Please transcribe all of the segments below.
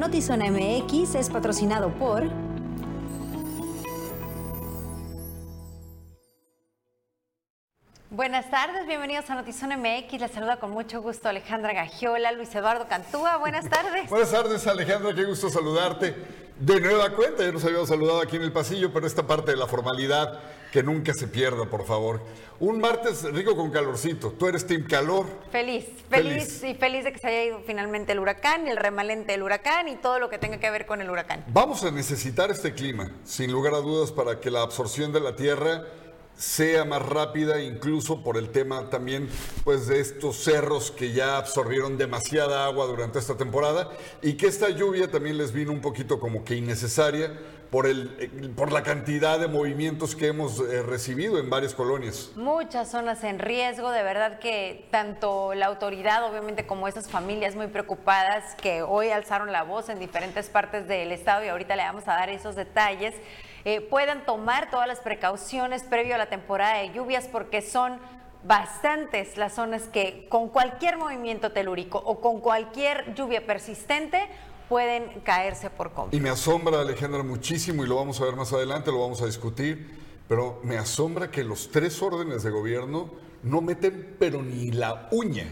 Notizona MX es patrocinado por... Buenas tardes, bienvenidos a Notizón MX. Les saluda con mucho gusto Alejandra Gagiola, Luis Eduardo Cantúa. Buenas tardes. Buenas tardes, Alejandra, qué gusto saludarte. De nueva cuenta, ya nos habíamos saludado aquí en el pasillo, pero esta parte de la formalidad que nunca se pierda, por favor. Un martes rico con calorcito. Tú eres Team Calor. Feliz, feliz, y feliz de que se haya ido finalmente el huracán, el remalente del huracán y todo lo que tenga que ver con el huracán. Vamos a necesitar este clima, sin lugar a dudas, para que la absorción de la tierra sea más rápida, incluso por el tema también pues, de estos cerros que ya absorbieron demasiada agua durante esta temporada y que esta lluvia también les vino un poquito como que innecesaria por, el, por la cantidad de movimientos que hemos eh, recibido en varias colonias. Muchas zonas en riesgo, de verdad que tanto la autoridad, obviamente, como esas familias muy preocupadas que hoy alzaron la voz en diferentes partes del estado y ahorita le vamos a dar esos detalles. Eh, puedan tomar todas las precauciones previo a la temporada de lluvias porque son bastantes las zonas que con cualquier movimiento telúrico o con cualquier lluvia persistente pueden caerse por completo. Y me asombra, Alejandra, muchísimo, y lo vamos a ver más adelante, lo vamos a discutir, pero me asombra que los tres órdenes de gobierno no meten pero ni la uña,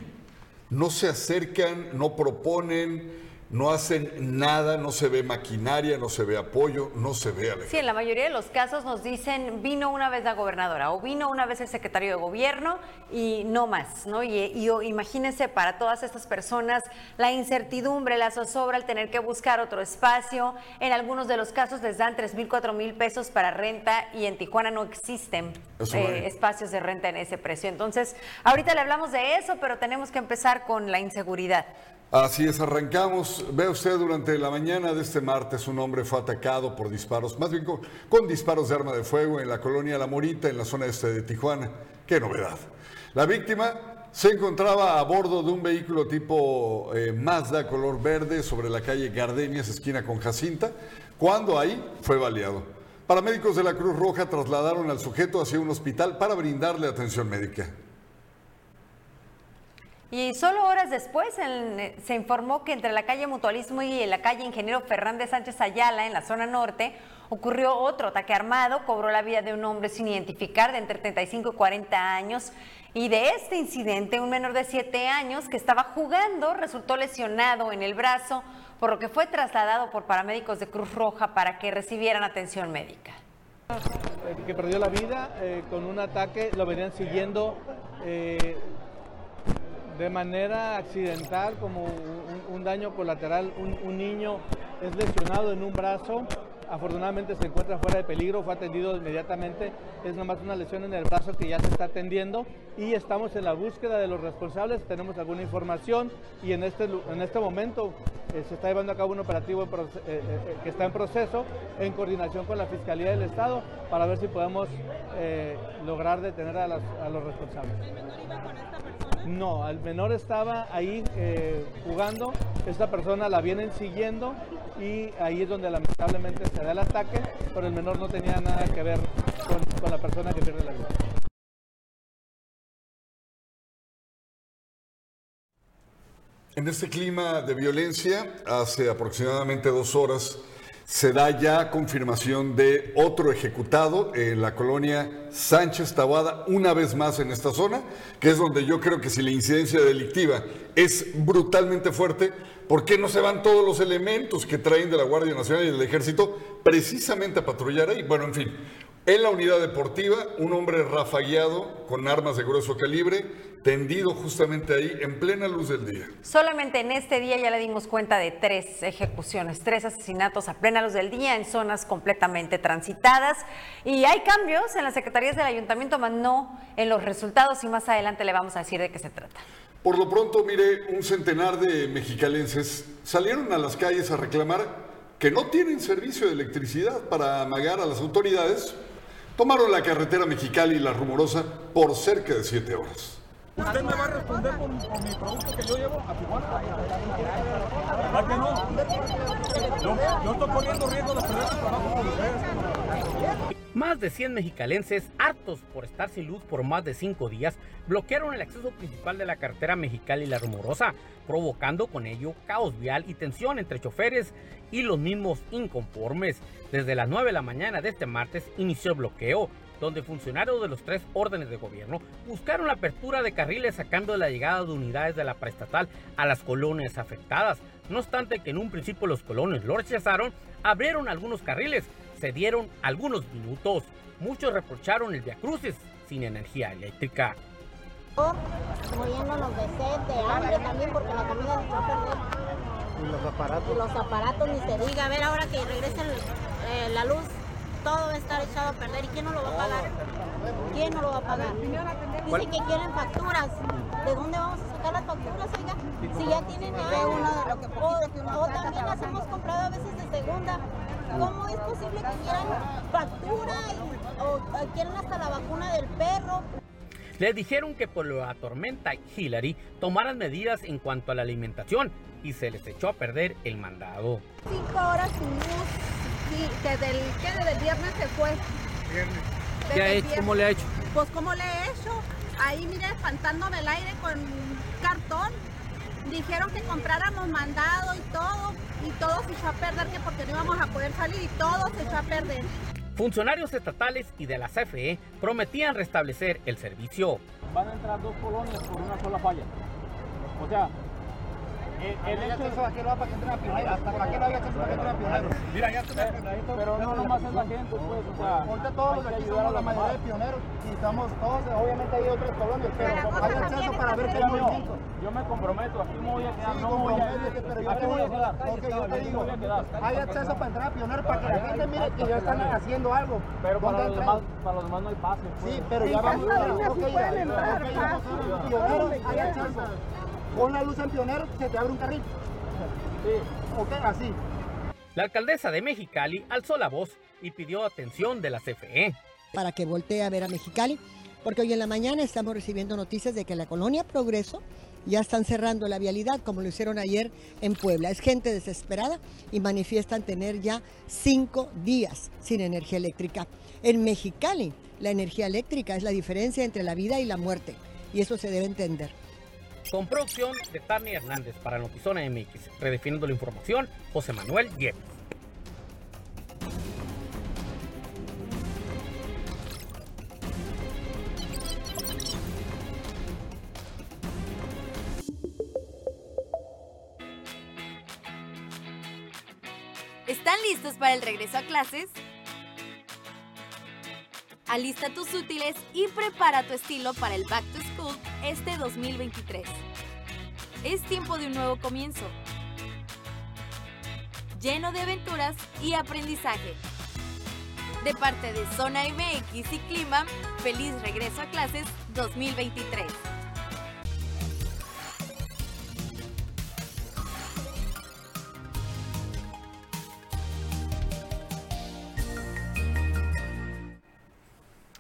no se acercan, no proponen, no hacen nada, no se ve maquinaria, no se ve apoyo, no se ve Sí, en la mayoría de los casos nos dicen vino una vez la gobernadora o vino una vez el secretario de gobierno y no más, ¿no? Y, imagínense para todas estas personas la incertidumbre, la zozobra, el tener que buscar otro espacio. En algunos de los casos les dan 3 mil, 4 mil pesos para renta y en Tijuana no existen eh, espacios de renta en ese precio. Entonces, ahorita le hablamos de eso, pero tenemos que empezar con la inseguridad. Así es, arrancamos. Ve usted durante la mañana de este martes un hombre fue atacado por disparos, más bien con, disparos de arma de fuego en la colonia La Morita, en la zona este de Tijuana. Qué novedad. La víctima se encontraba a bordo de un vehículo tipo eh, Mazda color verde sobre la calle Gardenias, esquina con Jacinta, cuando ahí fue baleado. Paramédicos de la Cruz Roja trasladaron al sujeto hacia un hospital para brindarle atención médica. Y solo horas después se informó que entre la calle Mutualismo y la calle Ingeniero Fernández Sánchez Ayala, en la zona norte, ocurrió otro ataque armado, cobró la vida de un hombre sin identificar de entre 35 y 40 años. Y de este incidente, un menor de 7 años que estaba jugando resultó lesionado en el brazo, por lo que fue trasladado por paramédicos de Cruz Roja para que recibieran atención médica. Que perdió la vida eh, con un ataque, lo venían siguiendo. Eh, de manera accidental, como un, daño colateral, un, niño es lesionado en un brazo, afortunadamente se encuentra fuera de peligro, fue atendido inmediatamente, es nomás una lesión en el brazo que ya se está atendiendo y estamos en la búsqueda de los responsables, tenemos alguna información y en este, en este momento eh, se está llevando a cabo un operativo eh, eh, que está en proceso en coordinación con la Fiscalía del Estado para ver si podemos lograr detener a, a los responsables. No, el menor estaba ahí eh, jugando, esta persona la vienen siguiendo y ahí es donde lamentablemente se da el ataque, pero el menor no tenía nada que ver con, con la persona que pierde la vida. En este clima de violencia, hace aproximadamente dos horas, se da ya confirmación de otro ejecutado en la colonia Sánchez Tabada, una vez más en esta zona, que es donde yo creo que si la incidencia delictiva es brutalmente fuerte, ¿por qué no se van todos los elementos que traen de la Guardia Nacional y del Ejército precisamente a patrullar ahí? Bueno, en fin, en la unidad deportiva, un hombre rafagueado con armas de grueso calibre tendido justamente ahí en plena luz del día. Solamente en este día ya le dimos cuenta de tres ejecuciones, tres asesinatos a plena luz del día en zonas completamente transitadas. Y hay cambios en las secretarías del ayuntamiento, más no en los resultados y más adelante le vamos a decir de qué se trata. Por lo pronto, mire, un centenar de mexicalenses salieron a las calles a reclamar que no tienen servicio de electricidad para amagar a las autoridades. Tomaron la carretera Mexicali y la Rumorosa por cerca de siete horas. ¿Usted me va a responder por, mi producto que yo llevo a Tijuana? ¿Verdad que no? Yo, yo estoy poniendo riesgo de perder el trabajo con ustedes. Más de 100 mexicalenses, hartos por estar sin luz por más de cinco días, bloquearon el acceso principal de la carretera Mexicali La Rumorosa, provocando con ello caos vial y tensión entre choferes y los mismos inconformes. Desde las 9 de la mañana de este martes inició el bloqueo, donde funcionarios de los tres órdenes de gobierno buscaron la apertura de carriles cambio de la llegada de unidades de la preestatal a las colonias afectadas. No obstante que en un principio los colonos lo rechazaron, abrieron algunos carriles, se dieron algunos minutos. Muchos reprocharon el viacrucis sin energía eléctrica. Muriéndonos de sed, de hambre también, porque la comida se echó a perder. Y los aparatos. Y los aparatos ni se diga. A ver, ahora que regrese el- eh, la luz, todo va a estar echado a perder. ¿Y quién no lo va a pagar? ¿Quién no lo va a pagar? Dicen que quieren facturas. ¿De dónde vamos a sacar las facturas, oiga? Si ya tienen ya uno de lo que o, o también las hemos comprado a veces de segunda. ¿Cómo es posible que quieran factura y, o, quieren hasta la vacuna del perro? Les dijeron que por la tormenta Hillary tomaran medidas en cuanto a la alimentación y se les echó a perder el mandado. cinco horas sin luz, sí, desde el, ¿qué? Desde el viernes se fue. ¿Qué ha hecho? viernes. ¿Cómo le ha hecho? Pues como le he hecho, ahí mire, espantándome el aire con cartón. Dijeron que compráramos mandado y todo, y todo se echó a perder, que porque no íbamos a poder salir y todo se echó a perder. Funcionarios estatales y de la CFE prometían restablecer el servicio. Van a entrar dos colonias por una sola falla. O sea, el, el hecho va para que entre a pioneros? ¿Hasta para qué no hay acceso para que entre a pioneros? Mira, ya está pero no nomás es la gente, pues, o sea, Ahorita todos de que aquí ayudar a somos la los mayoría de pioneros y estamos todos, obviamente hay otras colonias, pero hay acceso para ver qué movimiento. yo me comprometo, aquí me voy a quedar, Sí, no voy a pero yo aquí te voy a digo, quedar. ok, yo te digo, hay acceso para entrar a pioneros para que la gente mire que ya están haciendo algo. Pero para ¿Dónde los demás, para los demás no hay pase. pues. Sí, pero ya vamos a ok, ya, ok, ya pasaron pioneros, hay acceso. Pon la luz en pioneros, se te abre un carril. Sí. Ok, así. La alcaldesa de Mexicali alzó la voz y pidió atención de la. CFE. para que voltee a ver a Mexicali, porque hoy en la mañana estamos recibiendo noticias de que la colonia Progreso ya están cerrando la vialidad, como lo hicieron ayer en Puebla. Es gente desesperada y manifiestan tener ya cinco días sin energía eléctrica. En Mexicali, la energía eléctrica es la diferencia entre la vida y la muerte, y eso se debe entender. Con producción de Tania Hernández para Notizona MX, redefiniendo la información, José Manuel Yepes. ¿Están listos para el regreso a clases? Alista tus útiles y prepara tu estilo para el Back to Este 2023. Es tiempo de un nuevo comienzo, lleno de aventuras y aprendizaje. De parte de Zona MX y Clima, feliz regreso a clases 2023.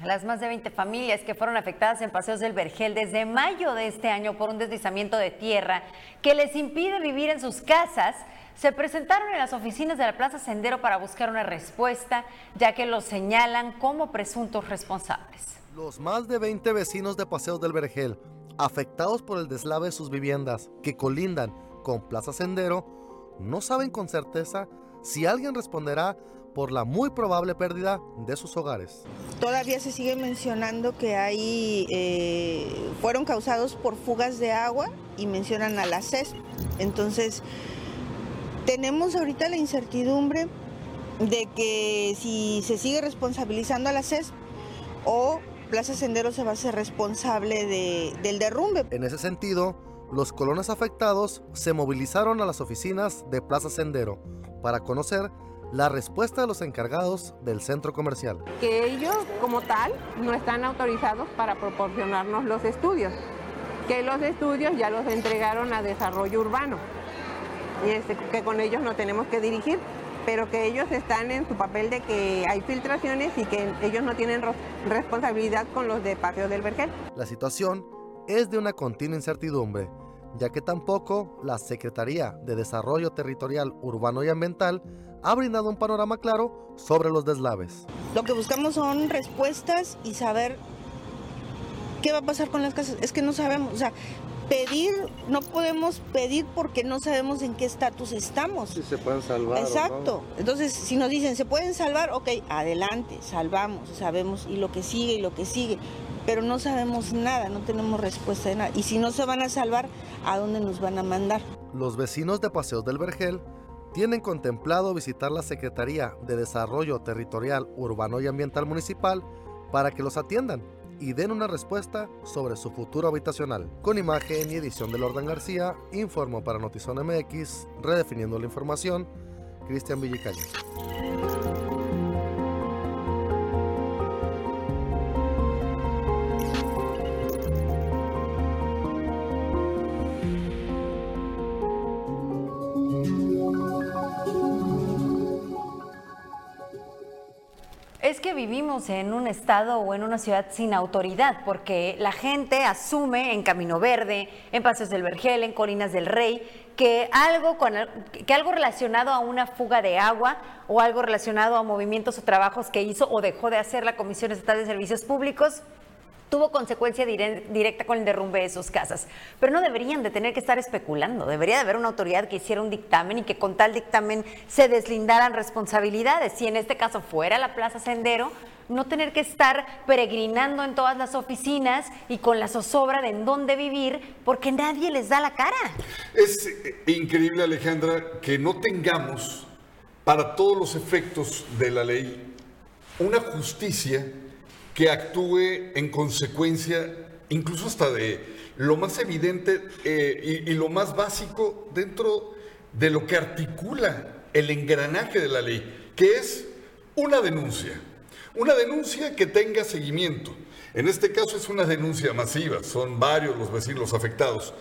Las más de 20 familias que fueron afectadas en Paseos del Vergel desde mayo de este año por un deslizamiento de tierra que les impide vivir en sus casas, se presentaron en las oficinas de la Plaza Sendero para buscar una respuesta, ya que los señalan como presuntos responsables. Los más de 20 vecinos de Paseos del Vergel, afectados por el deslave de sus viviendas que colindan con Plaza Sendero, no saben con certeza si alguien responderá por la muy probable pérdida de sus hogares. Todavía se sigue mencionando que hay, eh, fueron causados por fugas de agua y mencionan a la CES. Entonces, tenemos ahorita la incertidumbre de que si se sigue responsabilizando a la CES o Plaza Sendero se va a ser responsable de- del derrumbe. En ese sentido, los colonos afectados se movilizaron a las oficinas de Plaza Sendero para conocer la respuesta de los encargados del centro comercial. que ellos como tal no están autorizados para proporcionarnos los estudios, que los estudios ya los entregaron a desarrollo urbano y este, que con ellos no tenemos que dirigir, pero que ellos están en su papel de que hay filtraciones y que ellos no tienen responsabilidad con los de Paseo del Vergel. La situación es de una continua incertidumbre, ya que tampoco la Secretaría de Desarrollo Territorial Urbano y Ambiental ha brindado un panorama claro sobre los deslaves. Lo que buscamos son respuestas y saber qué va a pasar con las casas. Es que no sabemos, o sea, pedir, no podemos pedir porque no sabemos en qué estatus estamos. Si se pueden salvar. Exacto. Entonces, si nos dicen, se pueden salvar, ok, adelante, salvamos, sabemos, y lo que sigue y lo que sigue. Pero no sabemos nada, no tenemos respuesta de nada. Y si no se van a salvar, ¿a dónde nos van a mandar? Los vecinos de Paseos del Vergel tienen contemplado visitar la Secretaría de Desarrollo Territorial Urbano y Ambiental Municipal para que los atiendan y den una respuesta sobre su futuro habitacional. Con imagen y edición de Lordan García, informo para Notizón MX, redefiniendo la información, Cristian Villicañas. Es que vivimos en un estado o en una ciudad sin autoridad, porque la gente asume en Camino Verde, en Paseos del Vergel, en Colinas del Rey, que algo, con, que algo relacionado a una fuga de agua o algo relacionado a movimientos o trabajos que hizo o dejó de hacer la Comisión Estatal de Servicios Públicos tuvo consecuencia dire- directa con el derrumbe de sus casas. Pero no deberían de tener que estar especulando. Debería de haber una autoridad que hiciera un dictamen y que con tal dictamen se deslindaran responsabilidades. Si en este caso fuera la Plaza Sendero, no tener que estar peregrinando en todas las oficinas y con la zozobra de en dónde vivir, porque nadie les da la cara. Es eh, increíble, Alejandra, que no tengamos, para todos los efectos de la ley, una justicia que actúe en consecuencia, incluso hasta de lo más evidente eh, y, lo más básico dentro de lo que articula el engranaje de la ley, que es una denuncia. Una denuncia que tenga seguimiento. En este caso es una denuncia masiva, son varios los vecinos afectados.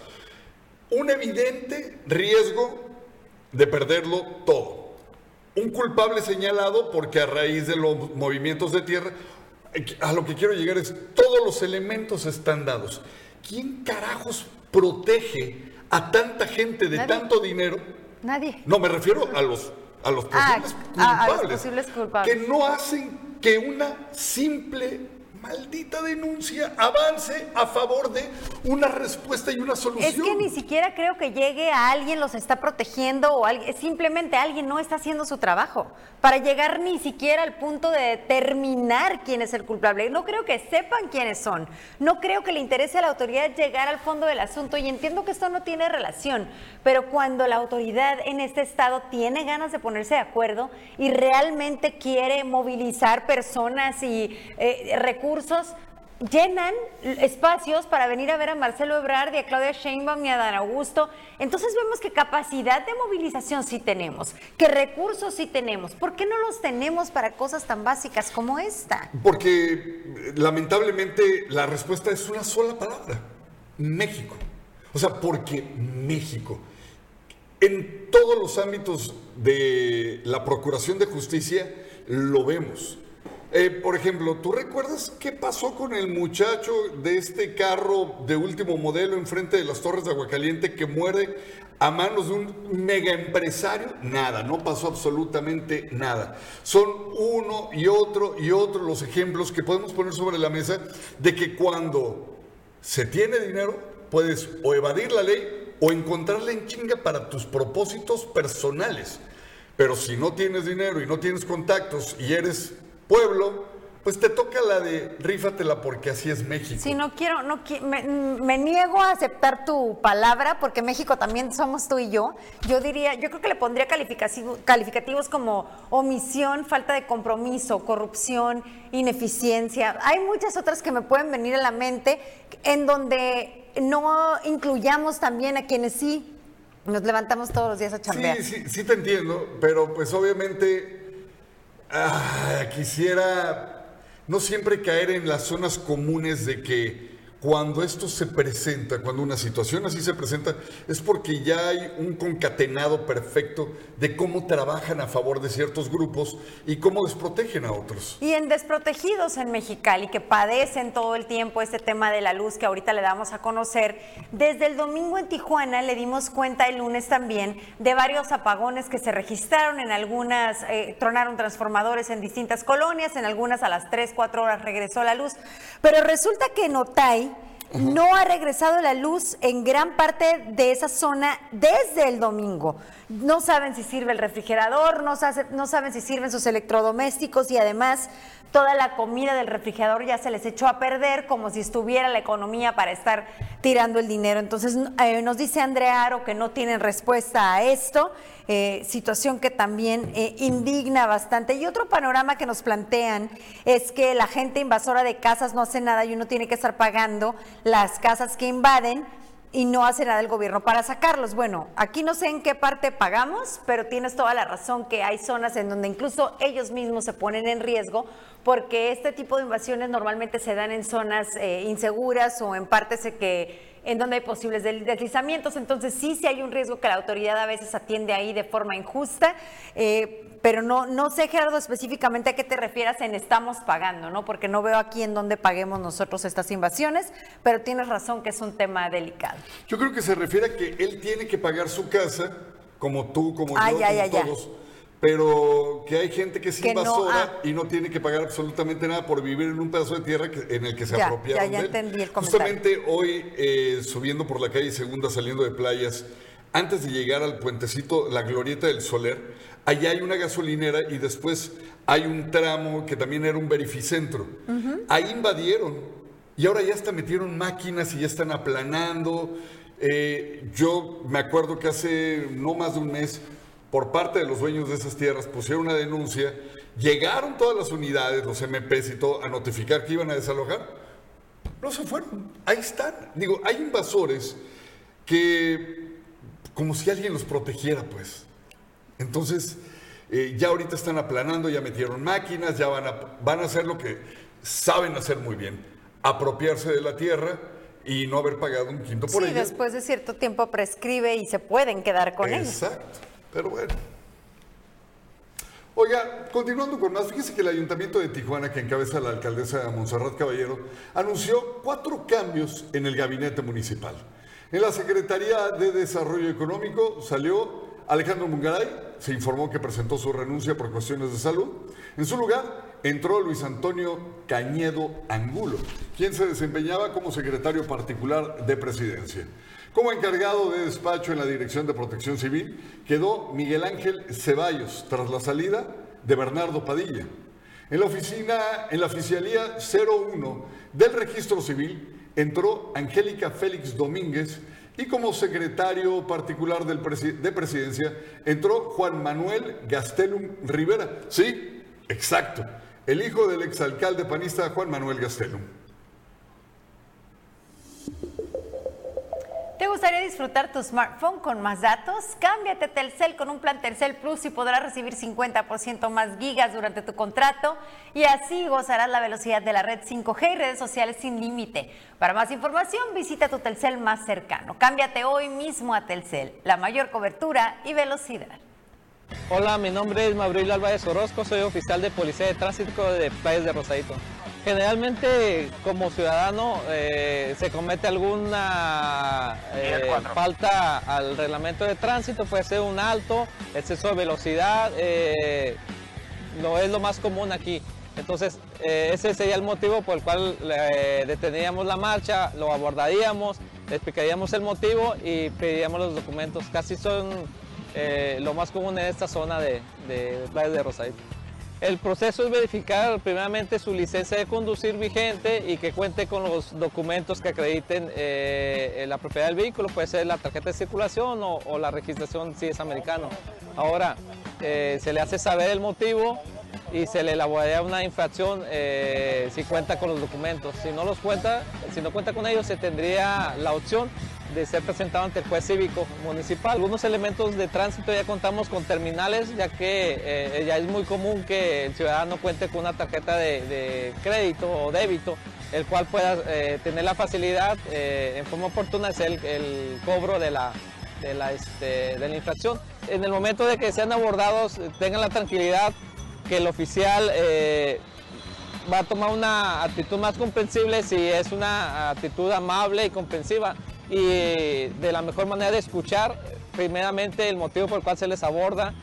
Un evidente riesgo de perderlo todo. Un culpable señalado porque a raíz de los movimientos de tierra, a lo que quiero llegar es, todos los elementos están dados. ¿Quién carajos protege a tanta gente de Nadie. tanto dinero? Nadie. No, me refiero a los, a los Ah, a- a los posibles culpables. Que no hacen que una simple maldita denuncia avance a favor de una respuesta y una solución. Es que ni siquiera creo que llegue a alguien los está protegiendo o alguien, simplemente alguien no está haciendo su trabajo para llegar ni siquiera al punto de determinar quién es el culpable. No creo que sepan quiénes son. No creo que le interese a la autoridad llegar al fondo del asunto y entiendo que esto no tiene relación, pero cuando la autoridad en este estado tiene ganas de ponerse de acuerdo y realmente quiere movilizar personas y eh, recursos llenan espacios para venir a ver a Marcelo Ebrard a Claudia Sheinbaum y a Dan Augusto. Entonces vemos que capacidad de movilización sí tenemos, que recursos sí tenemos. ¿Por qué no los tenemos para cosas tan básicas como esta? Porque lamentablemente la respuesta es una sola palabra, México. O sea, porque México. En todos los ámbitos de la Procuración de Justicia lo vemos. Eh, por ejemplo, ¿tú recuerdas qué pasó con el muchacho de este carro de último modelo enfrente de las Torres de Aguacaliente que muere a manos de un mega empresario? Nada, no pasó absolutamente nada. Son uno y otro y otro los ejemplos que podemos poner sobre la mesa de que cuando se tiene dinero puedes o evadir la ley o encontrarla en chinga para tus propósitos personales. Pero si no tienes dinero y no tienes contactos y eres pueblo, pues te toca la de rífatela porque así es México. Sí, no quiero, no qui- me, me niego a aceptar tu palabra porque México también somos tú y yo. Yo diría, yo creo que le pondría calificativo- calificativos como omisión, falta de compromiso, corrupción, ineficiencia. Hay muchas otras que me pueden venir a la mente en donde no incluyamos también a quienes sí nos levantamos todos los días a chambear. Sí, sí, sí te entiendo, pero pues obviamente ah, quisiera no siempre caer en las zonas comunes de que cuando esto se presenta, cuando una situación así se presenta, es porque ya hay un concatenado perfecto de cómo trabajan a favor de ciertos grupos y cómo desprotegen a otros. Y en desprotegidos en Mexicali, que padecen todo el tiempo este tema de la luz que ahorita le damos a conocer, desde el domingo en Tijuana le dimos cuenta el lunes también de varios apagones que se registraron en algunas, eh, tronaron transformadores en distintas colonias, en algunas a las 3, 4 horas regresó la luz, pero resulta que en Otay, no ha regresado la luz en gran parte de esa zona desde el domingo. No saben si sirve el refrigerador, no, saben si sirven sus electrodomésticos y además toda la comida del refrigerador ya se les echó a perder como si estuviera la economía para estar tirando el dinero. Entonces eh, nos dice Andrea Aro que no tienen respuesta a esto, eh, situación que también eh, indigna bastante. Y otro panorama que nos plantean es que la gente invasora de casas no hace nada y uno tiene que estar pagando las casas que invaden y no hace nada el gobierno para sacarlos. Bueno, aquí no sé en qué parte pagamos, pero tienes toda la razón que hay zonas en donde incluso ellos mismos se ponen en riesgo porque este tipo de invasiones normalmente se dan en zonas eh, inseguras o en partes que en donde hay posibles deslizamientos. Entonces sí, sí hay un riesgo que la autoridad a veces atiende ahí de forma injusta, eh, pero no, no sé, Gerardo, específicamente a qué te refieras en estamos pagando, ¿no? Porque no veo aquí en dónde paguemos nosotros estas invasiones, pero tienes razón que es un tema delicado. Yo creo que se refiere a que él tiene que pagar su casa, como tú, como yo, como todos pero que hay gente que es invasora ah. y no tiene que pagar absolutamente nada por vivir en un pedazo de tierra en el que se apropiaron ya, ya entendí el Justamente hoy, eh, subiendo por la calle Segunda, saliendo de playas, antes de llegar al puentecito, la glorieta del Soler, allá hay una gasolinera y después hay un tramo que también era un verificentro. Ahí invadieron y ahora ya hasta metieron máquinas y ya están aplanando. Eh, yo me acuerdo que hace no más de un mes por parte de los dueños de esas tierras pusieron una denuncia, llegaron todas las unidades, los MPs y todo, a notificar que iban a desalojar. No se fueron, ahí están. Digo, hay invasores que, como si alguien los protegiera, pues. Entonces, eh, ya ahorita están aplanando, ya metieron máquinas, ya van a, van a hacer lo que saben hacer muy bien, apropiarse de la tierra y no haber pagado un quinto por ella. Sí, después de cierto tiempo prescribe y se pueden quedar con ella. Exacto. Pero bueno. Oiga, continuando con más, fíjese que el Ayuntamiento de Tijuana, que encabeza la alcaldesa Monserrat Caballero, anunció cuatro cambios en el gabinete municipal. En la Secretaría de Desarrollo Económico salió Alejandro Mungaray, se informó que presentó su renuncia por cuestiones de salud. En su lugar entró Luis Antonio Cañedo Angulo, quien se desempeñaba como secretario particular de presidencia. Como encargado de despacho en la Dirección de Protección Civil quedó Miguel Ángel Ceballos tras la salida de Bernardo Padilla. En la oficina, en la oficialía 01 del Registro Civil entró Angélica Félix Domínguez y como secretario particular de presidencia entró Juan Manuel Gastelum Rivera. Sí, exacto, el hijo del exalcalde panista Juan Manuel Gastelum. ¿Te gustaría disfrutar tu smartphone con más datos? Cámbiate Telcel con un plan Telcel Plus y podrás recibir 50% más gigas durante tu contrato y así gozarás la velocidad de la red 5G y redes sociales sin límite. Para más información visita tu Telcel más cercano. Cámbiate hoy mismo a Telcel, la mayor cobertura y velocidad. Hola, mi nombre es Mabril Álvarez Orozco, soy oficial de Policía de Tránsito de Playas de Rosadito. Generalmente como ciudadano eh, se comete alguna eh, falta al reglamento de tránsito, puede ser un alto, exceso de velocidad, eh, no es lo más común aquí. Entonces ese sería el motivo por el cual detendríamos la marcha, lo abordaríamos, explicaríamos el motivo y pediríamos los documentos. Casi son lo más común en esta zona de, de Playas de Rosarito. El proceso es verificar primeramente su licencia de conducir vigente y que cuente con los documentos que acrediten eh, la propiedad del vehículo, puede ser la tarjeta de circulación o, la registración si es americano. Ahora, eh, se le hace saber el motivo y se le elaboraría una infracción eh, si cuenta con los documentos. Si no los cuenta, si no cuenta con ellos, se tendría la opción de ser presentado ante el juez cívico municipal. Algunos elementos de tránsito ya contamos con terminales, ya que eh, ya es muy común que el ciudadano cuente con una tarjeta de, crédito o débito, el cual pueda eh, tener la facilidad eh, en forma oportuna hacer el, cobro de la, de la, este, de la infracción. En el momento de que sean abordados, tengan la tranquilidad que el oficial va a tomar una actitud más comprensible si es una actitud amable y comprensiva y de la mejor manera de escuchar primeramente el motivo por el cual se les aborda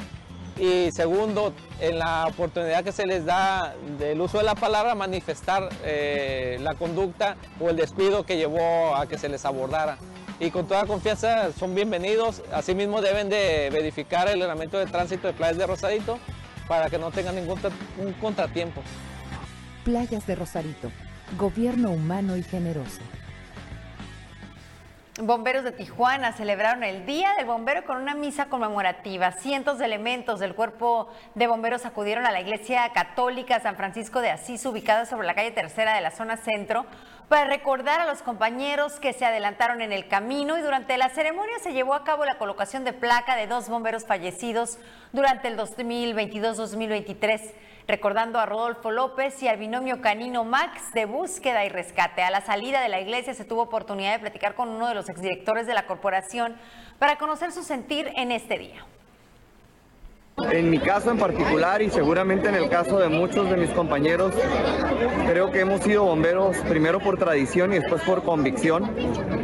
y segundo, en la oportunidad que se les da del uso de la palabra, manifestar eh, la conducta o el descuido que llevó a que se les abordara. Y con toda confianza son bienvenidos, asimismo deben de verificar el reglamento de tránsito de Playas de Rosadito para que no tengan ningún contratiempo. Playas de Rosarito, gobierno humano y generoso. Bomberos de Tijuana celebraron el Día del Bombero con una misa conmemorativa. Cientos de elementos del cuerpo de bomberos acudieron a la iglesia católica San Francisco de Asís, ubicada sobre la calle tercera de la zona centro, para recordar a los compañeros que se adelantaron en el camino y durante la ceremonia se llevó a cabo la colocación de placa de dos bomberos fallecidos durante el 2022-2023 recordando a Rodolfo López y al binomio canino Max de búsqueda y rescate. A la salida de la iglesia se tuvo oportunidad de platicar con uno de los exdirectores de la corporación para conocer su sentir en este día. En mi caso en particular y seguramente en el caso de muchos de mis compañeros, creo que hemos sido bomberos primero por tradición y después por convicción.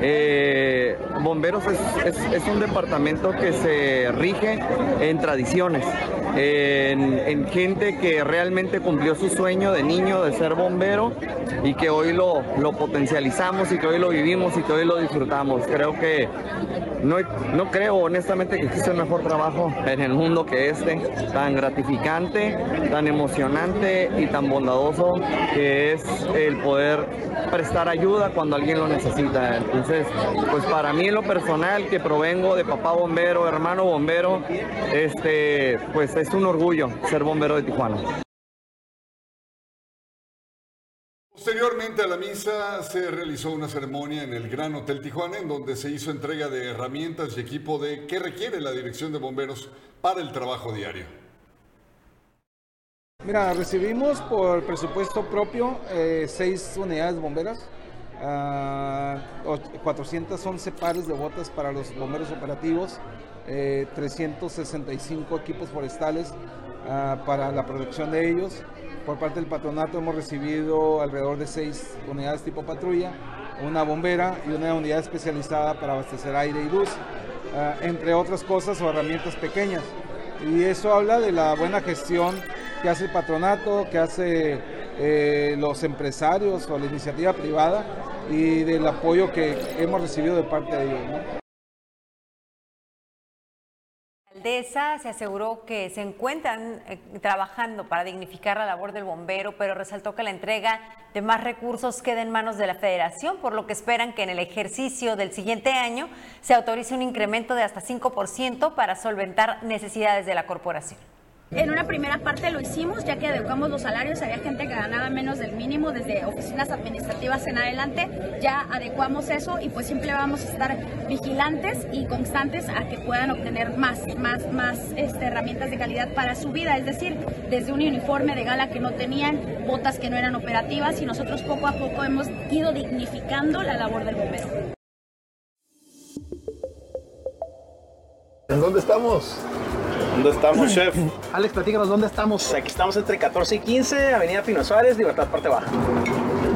Eh, bomberos es, un departamento que se rige en tradiciones, en, gente que realmente cumplió su sueño de niño de ser bombero y que hoy lo, potencializamos y que hoy lo vivimos y que hoy lo disfrutamos. Creo que no, no creo honestamente que existe un mejor trabajo en el mundo que tan gratificante, tan emocionante y tan bondadoso que es el poder prestar ayuda cuando alguien lo necesita. Entonces, pues para mí en lo personal, que provengo de papá bombero, hermano bombero, este, pues es un orgullo ser bombero de Tijuana. Posteriormente a la misa se realizó una ceremonia en el Gran Hotel Tijuana en donde se hizo entrega de herramientas y equipo de que requiere la Dirección de Bomberos para el trabajo diario. Mira, recibimos por presupuesto propio eh, seis unidades bomberas, 411 ah, pares de botas para los bomberos operativos, 365 eh, equipos forestales ah, para la protección de ellos, por parte del patronato hemos recibido alrededor de seis unidades tipo patrulla, una bombera y una unidad especializada para abastecer aire y luz, eh, entre otras cosas o herramientas pequeñas. Y eso habla de la buena gestión que hace el patronato, que hace eh, los empresarios o la iniciativa privada y del apoyo que hemos recibido de parte de ellos alcaldesa se aseguró que se encuentran eh, trabajando para dignificar la labor del bombero, pero resaltó que la entrega de más recursos queda en manos de la federación, por lo que esperan que en el ejercicio del siguiente año se autorice un incremento de hasta 5% para solventar necesidades de la corporación. En una primera parte lo hicimos, ya que adecuamos los salarios, había gente que ganaba menos del mínimo desde oficinas administrativas en adelante, ya adecuamos eso y pues siempre vamos a estar vigilantes y constantes a que puedan obtener más, más, más este, herramientas de calidad para su vida, es decir, desde un uniforme de gala que no tenían, botas que no eran operativas y nosotros poco a poco hemos ido dignificando la labor del bombero. ¿En dónde estamos? ¿Dónde estamos, chef? Alex, platícanos, ¿dónde estamos? Aquí estamos entre 14 y 15, Avenida Pino Suárez, Libertad Parte Baja.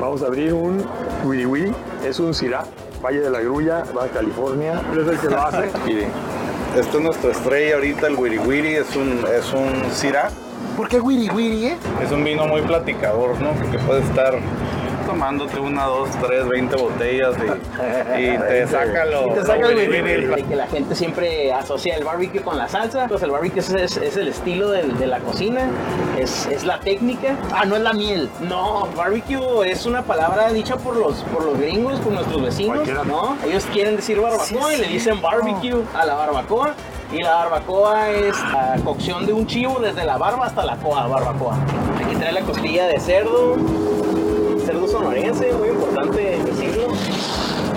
Vamos a abrir un Wiri Wiri, es un Syrah, Valle de la Grulla, Baja California. es el que lo hace? Miren, esto es nuestra estrella ahorita, el Wiri Wiri, es un, es un Syrah. ¿Por qué Wiri Wiri, eh? Es un vino muy platicador, ¿no? Porque puede estar tomándote una, dos, tres, veinte botellas y, te saca lo. Y te saca el Que la gente siempre asocia el barbecue con la salsa. Pues el barbecue es, el estilo de, la cocina, es, es, la técnica. Ah, no es la miel. No, barbecue es una palabra dicha por los, por los gringos, por nuestros vecinos. ¿no? Ellos quieren decir barbacoa y le dicen barbecue a la barbacoa Y la barbacoa es la cocción de un chivo desde la barba hasta la coa, barbacoa. Aquí trae la costilla de cerdo, cerdo sonorense, muy importante decirlo.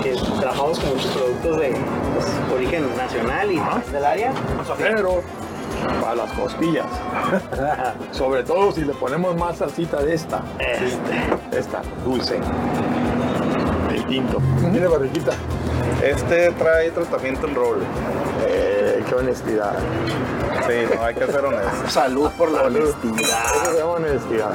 Que trabajamos con muchos productos de pues, origen nacional y del área. Pero para las costillas. Sobre todo si le ponemos más salsita de esta. Este. Esta, dulce. El tinto. Mire, barriquita. Este trae tratamiento en roble. Eh, qué honestidad. Sí, no, hay que ser honesto. Salud por la honestidad. Honestidad.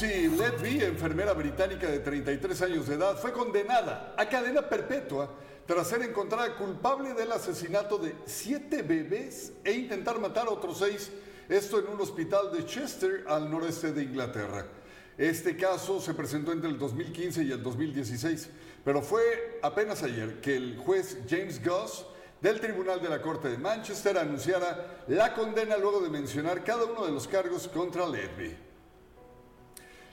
Lucy Letby, enfermera británica de 33 años de edad, fue condenada a cadena perpetua tras ser encontrada culpable del asesinato de siete bebés e intentar matar a otros seis, esto en un hospital de Chester, al noreste de Inglaterra. Este caso se presentó entre el 2015 y el 2016, pero fue apenas ayer que el juez James Goss del Tribunal de la Corte de Manchester anunciara la condena luego de mencionar cada uno de los cargos contra Letby.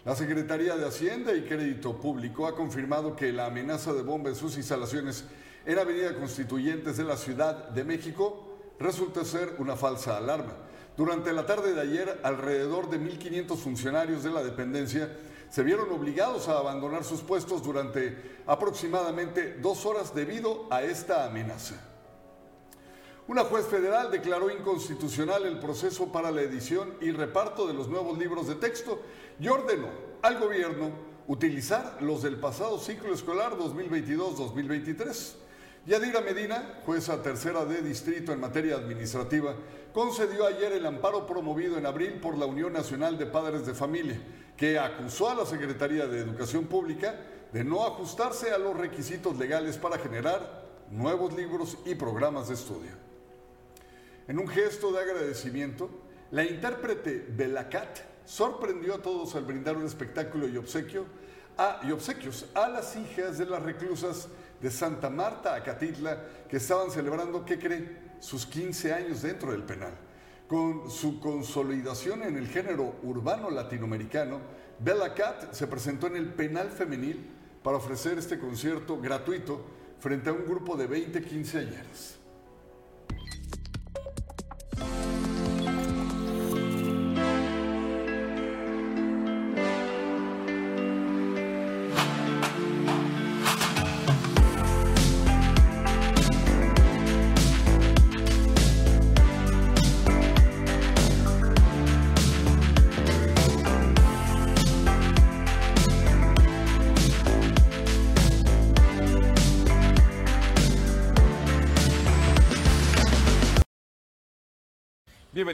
La Secretaría de Hacienda y Crédito Público ha confirmado que la amenaza de bomba en sus instalaciones en Avenida Constituyentes de la Ciudad de México resulta ser una falsa alarma. Durante la tarde de ayer, alrededor de 1.500 funcionarios de la dependencia se vieron obligados a abandonar sus puestos durante aproximadamente dos horas debido a esta amenaza. Una juez federal declaró inconstitucional el proceso para la edición y reparto de los nuevos libros de texto y ordenó al gobierno utilizar los del pasado ciclo escolar 2022-2023. Yadira Medina, jueza tercera de distrito en materia administrativa, concedió ayer el amparo promovido en abril por la Unión Nacional de Padres de Familia, que acusó a la Secretaría de Educación Pública de no ajustarse a los requisitos legales para generar nuevos libros y programas de estudio. En un gesto de agradecimiento, la intérprete Belacat sorprendió a todos al brindar un espectáculo y, obsequio a, y obsequios a las hijas de las reclusas de Santa Marta, Acatitla, que estaban celebrando, ¿qué cree?, sus 15 años dentro del penal. Con su consolidación en el género urbano latinoamericano, Bella Cat se presentó en el penal femenil para ofrecer este concierto gratuito frente a un grupo de 20 quinceañeras.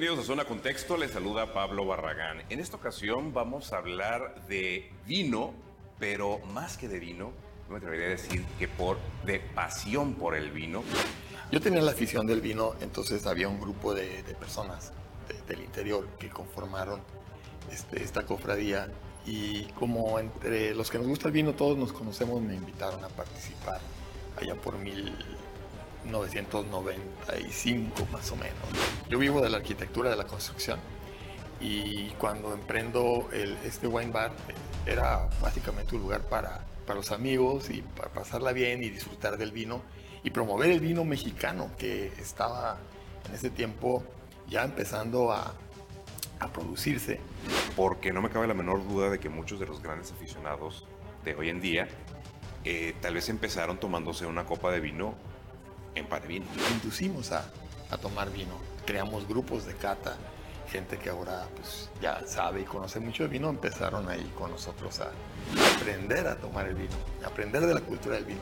Bienvenidos a Zona Contexto, les saluda Pablo Barragán. En esta ocasión vamos a hablar de vino, pero más que de vino, me atrevería a decir que por de pasión por el vino. Yo tenía la afición del vino, entonces había un grupo de, personas de- del interior que conformaron este, esta cofradía y como entre los que nos gusta el vino todos nos conocemos, me invitaron a participar allá por 1995 más o menos. Yo vivo de la arquitectura de la construcción y cuando emprendo el, este wine bar era básicamente un lugar para, para los amigos y para pasarla bien y disfrutar del vino y promover el vino mexicano que estaba en ese tiempo ya empezando a, a producirse. Porque no me cabe la menor duda de que muchos de los grandes aficionados de hoy en día eh, tal vez empezaron tomándose una copa de vino de vino. Inducimos a, a tomar vino, creamos grupos de cata, gente que ahora pues, ya sabe y conoce mucho de vino, empezaron ahí con nosotros a aprender a tomar el vino, a aprender de la cultura del vino.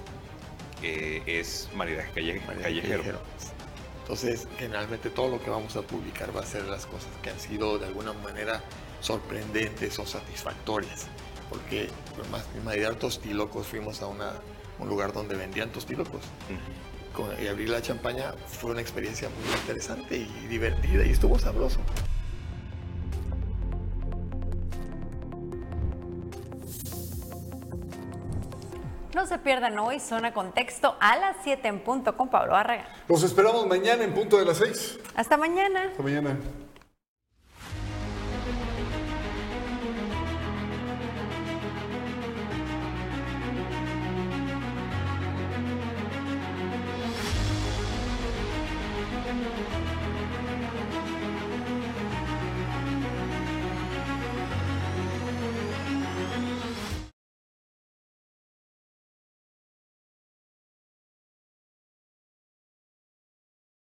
que es maridaje calle- callejero. callejero. Entonces, generalmente todo lo que vamos a publicar va a ser las cosas que han sido de alguna manera sorprendentes o satisfactorias. Porque por más que Maridar Tostilocos fuimos a una un lugar donde vendían tostilocos. Con- y abrir la champaña fue una experiencia muy interesante y divertida y estuvo sabroso. No se pierdan hoy Zona Contexto a las 7 en punto con Pablo Barragán. Los esperamos mañana en punto de las 6. Hasta mañana. Hasta mañana.